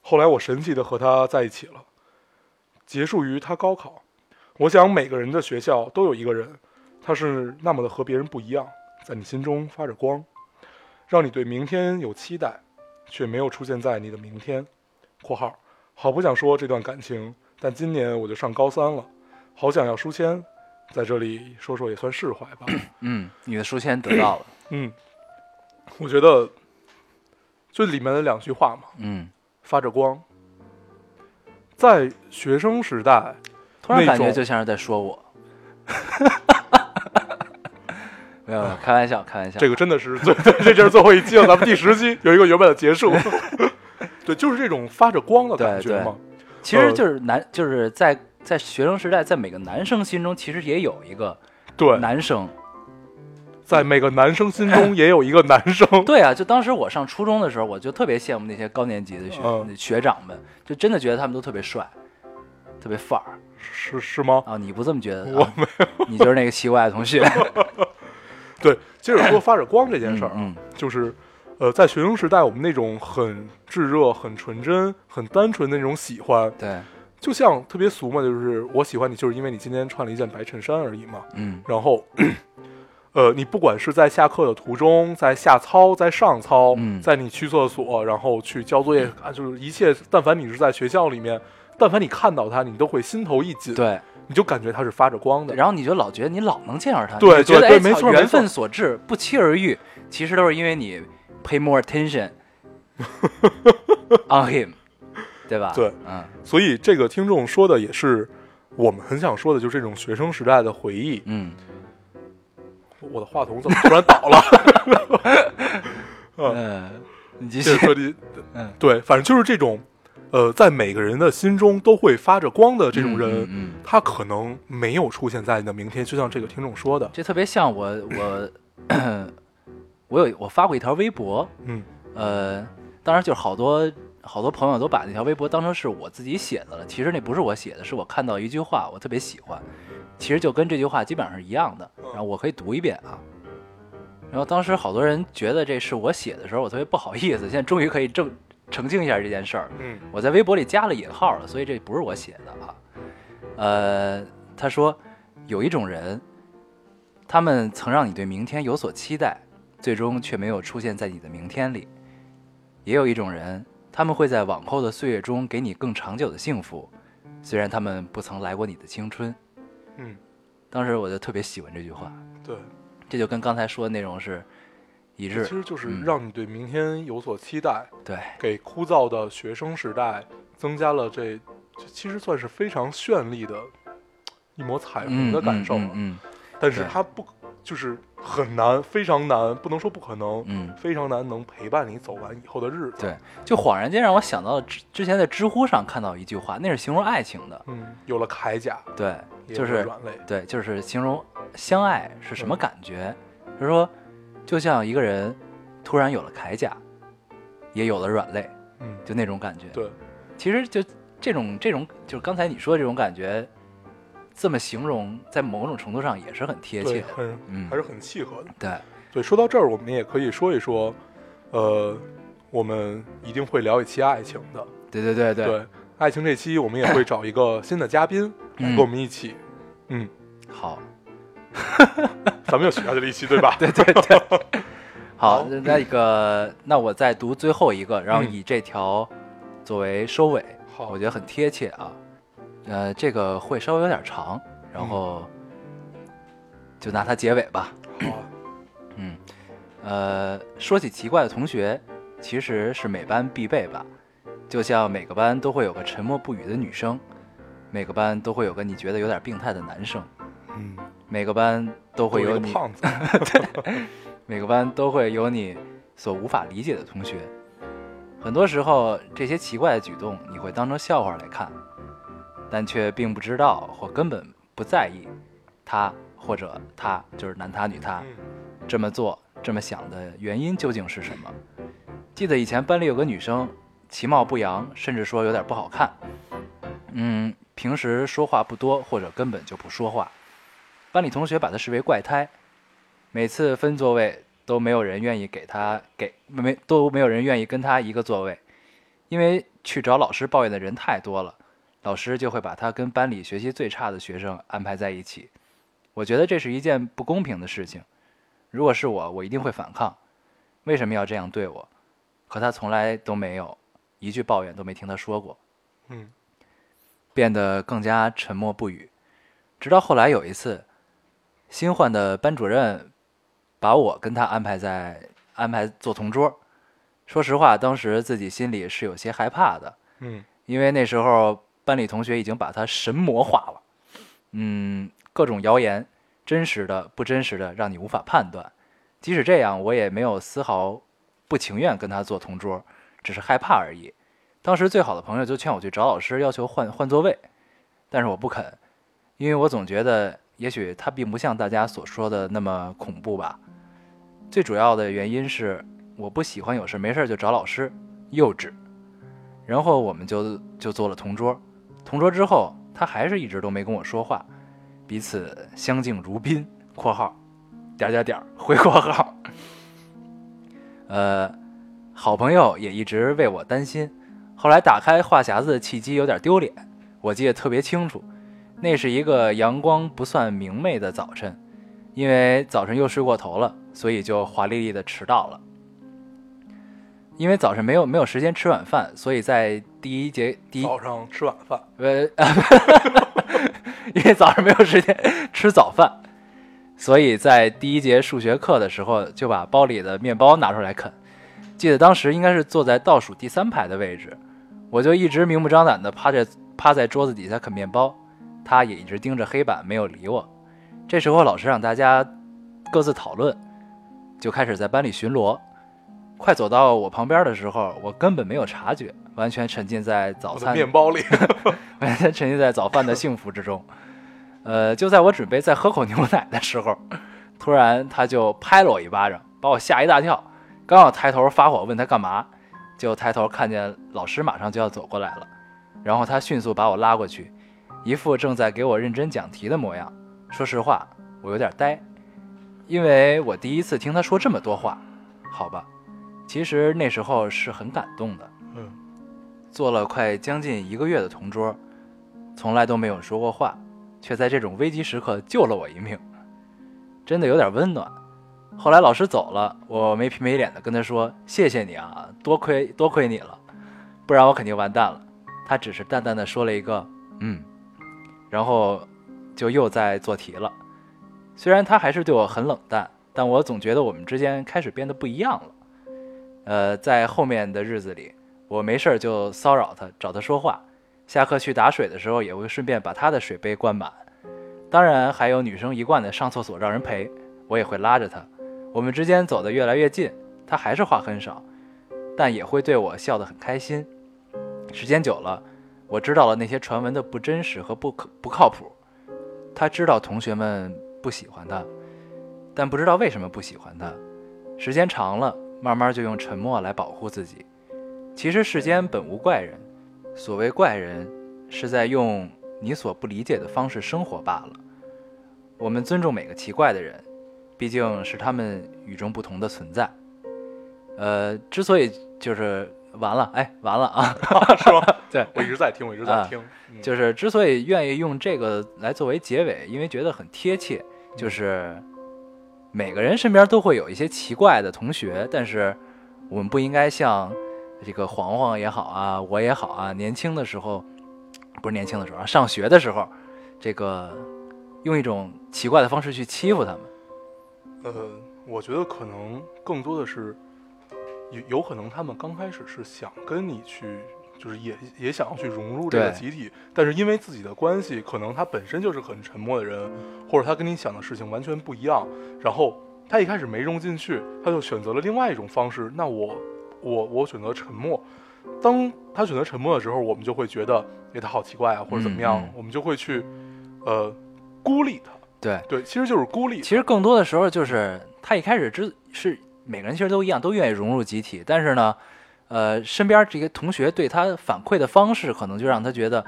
后来我神奇的和他在一起了，结束于他高考。我想每个人的学校都有一个人，他是那么的和别人不一样，在你心中发着光，让你对明天有期待，却没有出现在你的明天。（括号好不想说这段感情，但今年我就上高三了，好想要书签，在这里说说也算释怀吧。嗯，你的书签得到了。嗯，我觉得就里面的两句话嘛，嗯，发着光。在学生时代，突然感觉就像是在说我。没有，开玩笑，开玩笑。这个真的是最 这就是最后一期了，咱们第十期有一个圆满的结束。对，就是这种发着光的感觉嘛。其实就是男，就是在在学生时代，在每个男生心中，其实也有一个对，男生。在每个男生心中也有一个男生。对啊，就当时我上初中的时候，我就特别羡慕那些高年级的学、嗯学长们，就真的觉得他们都特别帅，特别范儿是是吗？啊！你不这么觉得？我啊、你就是那个奇怪的同学。对，接着说发着光这件事儿啊，嗯就是，呃，在学生时代，我们那种很炙热、很纯真、很单纯的那种喜欢，对，就像特别俗嘛，就是我喜欢你，就是因为你今天穿了一件白衬衫而已嘛。嗯然后，呃，你不管是在下课的途中，在下操，在上操，嗯在你去厕所，然后去交作业，啊，就是一切，但凡你是在学校里面，但凡你看到他，你都会心头一紧，对，你就感觉他是发着光的。然后你就老觉得你老能见着他，对觉得哎对对没错缘分所致，不期而遇，其实都是因为你 pay more attention on him，对吧？对，嗯所以这个听众说的也是我们很想说的，就是这种学生时代的回忆。嗯我的话筒怎么突然倒了？嗯，嗯，你继续，说你，嗯，对，反正就是这种，呃，在每个人的心中都会发着光的这种人，嗯嗯嗯。他可能没有出现在你的明天，就像这个听众说的，这特别像我我 我有我发过一条微博，嗯。呃，当然就是好多好多朋友都把那条微博当成是我自己写的了，其实那不是我写的，是我看到一句话，我特别喜欢，其实就跟这句话基本上是一样的，然后我可以读一遍啊。然后当时好多人觉得这是我写的时候，我特别不好意思，现在终于可以正澄清一下这件事儿。嗯我在微博里加了引号了，所以这不是我写的啊。呃，他说有一种人，他们曾让你对明天有所期待，最终却没有出现在你的明天里；也有一种人，他们会在往后的岁月中给你更长久的幸福，虽然他们不曾来过你的青春。嗯，当时我就特别喜欢这句话，对，这就跟刚才说的内容是一致其。实就是嗯让你对明天有所期待，对，给枯燥的学生时代增加了这，这其实算是非常绚丽的一抹彩虹嗯的感受了。嗯嗯。但是对。它不就是很难，非常难，不能说不可能，嗯，非常难能陪伴你走完以后的日子。对，就恍然间让我想到了之之前在知乎上看到一句话，那是形容爱情的。嗯，有了铠甲，对，就是软肋。对，就是形容相爱是什么感觉。就是说，就像一个人突然有了铠甲，也有了软肋，嗯，就那种感觉。对，其实就这种这种，就是刚才你说的这种感觉，这么形容，在某种程度上也是很贴切，的。很嗯还是很契合的。对，对，说到这儿，我们也可以说一说，呃，我们一定会聊一期爱情的。对对对对，对，爱情这期我们也会找一个新的嘉宾来嗯跟我们一起。嗯，好，咱们又许下去了一期，对吧？对 对对。好那，那个，那我再读最后一个，然后嗯以这条作为收尾。好，我觉得很贴切啊。呃，这个会稍微有点长，然嗯后就拿它结尾吧。好啊，嗯，呃，说起奇怪的同学，其实是每班必备吧。就像每个班都会有个沉默不语的女生，每个班都会有个你觉得有点病态的男生，嗯，每个班都会有胖子，每个班都会有你所无法理解的同学。很多时候，这些奇怪的举动你会当成笑话来看，但却并不知道或根本不在意他或者他就是男他女他嗯这么做这么想的原因究竟是什么？记得以前班里有个女生，其貌不扬，甚至说有点不好看。嗯，平时说话不多，或者根本就不说话。班里同学把她视为怪胎，每次分座位都没有人愿意给她给没都没有人愿意跟她一个座位，因为去找老师抱怨的人太多了，老师就会把他跟班里学习最差的学生安排在一起。我觉得这是一件不公平的事情。如果是我，我一定会反抗。为什么要这样对我？可他从来都没有一句抱怨都没听他说过，嗯变得更加沉默不语。直到后来有一次，新换的班主任把我跟他安排在安排做同桌。说实话，当时自己心里是有些害怕的，嗯因为那时候班里同学已经把他神魔化了，嗯，各种谣言，真实的、不真实的，让你无法判断。即使这样，我也没有丝毫不情愿跟他做同桌，只是害怕而已。当时最好的朋友就劝我去找老师，要求换换座位，但是我不肯，因为我总觉得，也许他并不像大家所说的那么恐怖吧。最主要的原因是，我不喜欢有事没事就找老师，幼稚。然后我们就就做了同桌，同桌之后，他还是一直都没跟我说话，彼此相敬如宾（括号点点点回括号）。呃，好朋友也一直为我担心。后来打开话匣子的契机有点丢脸，我记得特别清楚，那是一个阳光不算明媚的早晨，因为早晨又睡过头了，所以就华丽丽的迟到了。因为早晨没有没有时间吃晚饭，所以在第一节第一早上吃晚饭，呃，因为早上没有时间吃早饭，所以在第一节数学课的时候就把包里的面包拿出来啃。记得当时应该是坐在倒数第三排的位置，我就一直明目张胆地趴着趴在桌子底下啃面包，他也一直盯着黑板没有理我。这时候老师让大家各自讨论，就开始在班里巡逻。快走到我旁边的时候，我根本没有察觉，完全沉浸在早餐面包里 完全沉浸在早饭的幸福之中。呃，就在我准备再喝口牛奶的时候，突然他就拍了我一巴掌，把我吓一大跳。刚要抬头发火问他干嘛，就抬头看见老师马上就要走过来了，然后他迅速把我拉过去，一副正在给我认真讲题的模样。说实话，我有点呆，因为我第一次听他说这么多话。好吧，其实那时候是很感动的。嗯，做了快将近一个月的同桌，从来都没有说过话，却在这种危机时刻救了我一命，真的有点温暖。后来老师走了，我没皮没脸的跟他说：“谢谢你啊，多亏多亏你了，不然我肯定完蛋了。”他只是淡淡的说了一个“嗯”，然后就又在做题了。虽然他还是对我很冷淡，但我总觉得我们之间开始变得不一样了。呃，在后面的日子里，我没事儿就骚扰他，找他说话。下课去打水的时候，也会顺便把他的水杯灌满。当然，还有女生一贯的上厕所让人陪，我也会拉着他。我们之间走得越来越近，他还是话很少，但也会对我笑得很开心。时间久了，我知道了那些传闻的不真实和不可不靠谱。他知道同学们不喜欢他，但不知道为什么不喜欢他。时间长了，慢慢就用沉默来保护自己。其实世间本无怪人，所谓怪人，是在用你所不理解的方式生活罢了。我们尊重每个奇怪的人，毕竟是他们与众不同的存在。呃，之所以就是完了，哎，完了啊，是吗？对，我一直在听，我一直在啊听。嗯就是之所以愿意用这个来作为结尾，因为觉得很贴切，就是每个人身边都会有一些奇怪的同学，但是我们不应该像这个黄黄也好啊，我也好啊，年轻的时候，不是年轻的时候啊，上学的时候，这个用一种奇怪的方式去欺负他们。呃，我觉得可能更多的是有有可能他们刚开始是想跟你去，就是也也想要去融入这个集体，但是因为自己的关系，可能他本身就是很沉默的人，或者他跟你想的事情完全不一样，然后他一开始没融进去，他就选择了另外一种方式。那我我我选择沉默。当他选择沉默的时候，我们就会觉得，哎，他好奇怪啊，或者怎么样，我们就会去，呃，孤立他。对，对，其实就是孤立。其实更多的时候就是他一开始之是每个人其实都一样，都愿意融入集体，但是呢，呃，身边这些同学对他反馈的方式，可能就让他觉得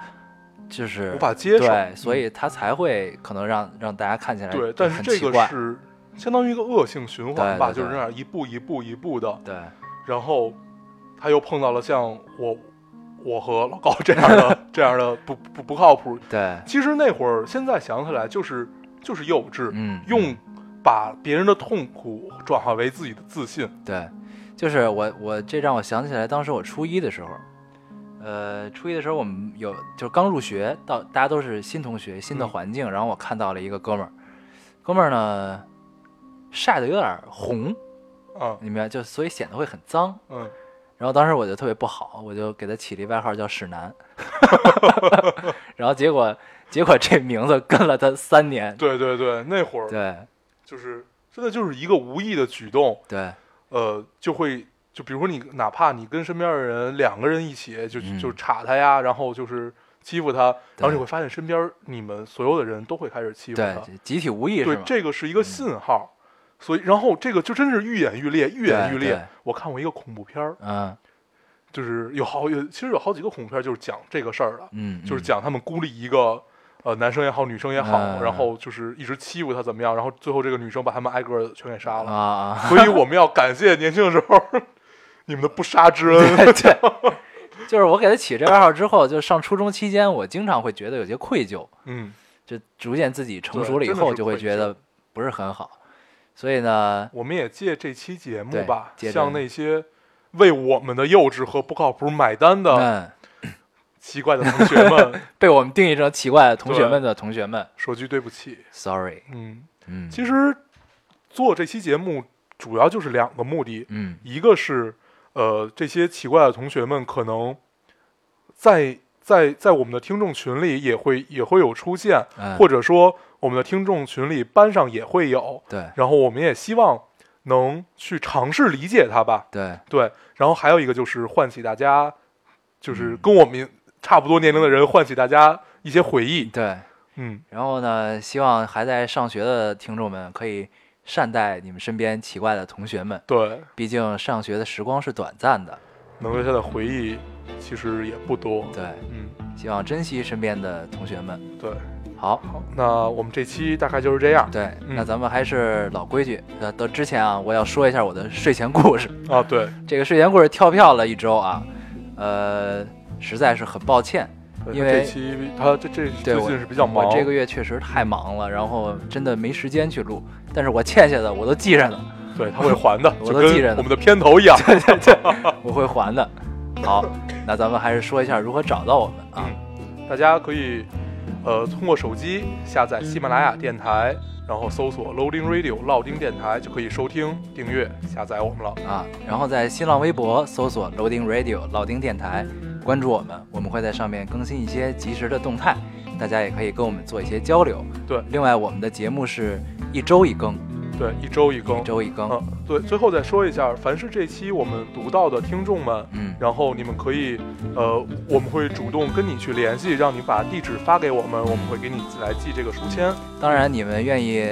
就是无法接受。对，嗯所以他才会可能让让大家看起来对，但是这个是相当于一个恶性循环吧，对对对。就是这样一步一步一步的，对。然后他又碰到了像我我和老高这样的 这样的不不不靠谱。对，其实那会儿现在想起来就是就是幼稚，嗯，用把别人的痛苦转化为自己的自信。对，就是我我这让我想起来，当时我初一的时候，呃，初一的时候我们有就是刚入学，到大家都是新同学、新的嗯环境，然后我看到了一个哥们儿，哥们儿呢晒得有点红，啊，你明白？就所以显得会很脏。嗯，然后当时我就特别不好，我就给他起了一外号叫屎男，然后结果结果这名字跟了他三年。对对对，那会儿对就是真的就是一个无意的举动，对呃，就会就比如说你哪怕你跟身边的人两个人一起就嗯就插他呀，然后就是欺负他，然后你会发现身边你们所有的人都会开始欺负对他，，集体无意识对？，这个是一个信号。所以，然后这个就真是愈演愈烈，愈演愈烈。我看过一个恐怖片儿，嗯就是有好有，其实有好几个恐怖片就是讲这个事儿的，嗯，就是嗯讲他们孤立一个呃男生也好，女生也好，嗯然后就是一直欺负他怎么样，然后最后这个女生把他们挨个儿全给杀了。所以我们要感谢年轻的时候你们的不杀之恩。就是我给他起这个外号之后，就上初中期间，我经常会觉得有些愧疚，嗯，就逐渐自己成熟了以真的是后，就会觉得不是很好。所以呢，我们也借这期节目对吧，借着向那些为我们的幼稚和不靠谱买单的嗯，奇怪的同学们。被我们定义成奇怪的同学们的同学们。说句对不起。，sorry，嗯，嗯，其实做这期节目主要就是两个目的，嗯。一个是呃这些奇怪的同学们可能在在在我们的听众群里也会也会有出现，嗯，或者说我们的听众群里班上也会有，对。然后我们也希望能去尝试理解他吧。对。对，然后还有一个就是唤起大家，就是嗯。跟我们差不多年龄的人唤起大家一些回忆。对，嗯，然后呢，希望还在上学的听众们可以善待你们身边奇怪的同学们，对，毕竟上学的时光是短暂的。能留下的回忆其实也不多。对，嗯，希望珍惜身边的同学们。对。好，好，那我们这期大概就是这样对，嗯那咱们还是老规矩。呃，到之前啊，我要说一下我的睡前故事。啊。对，这个睡前故事跳票了一周啊，呃，实在是很抱歉。因为这期他这这最近是比较忙，我这个月确实太忙了，然后真的没时间去录。但是我欠下的我都记着呢，对他会还的，我都记着呢我们的片头一样。对对对，我会还的。好，那咱们还是说一下如何找到我们啊。大家可以呃通过手机下载喜马拉雅电台，然后搜索 Loading Radio 老丁电台就可以收听、订阅、下载我们了。啊，然后在新浪微博搜索 Loading Radio 老丁电台，关注我们，我们会在上面更新一些及时的动态，大家也可以跟我们做一些交流。对另外我们的节目是一周一更，对，一周一更一。周一更。嗯，对，最后再说一下，凡是这期我们读到的听众们，嗯，然后你们可以，呃，我们会主动跟你去联系，让你把地址发给我们，我们会给你来寄这个书签。当然你们愿意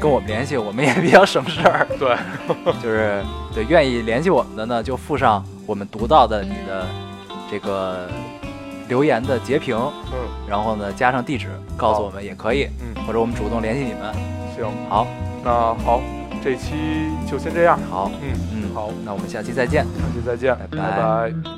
跟我们联系，我们也比较省事儿。对，就是对愿意联系我们的呢，就附上我们读到的你的这个留言的截屏，嗯。然后呢加上地址，告诉我们也可以，嗯，或者我们主动联系你们。行，好，那好，这期就先这样。好，嗯嗯，好，那我们下期再见。下期再见，拜拜。拜拜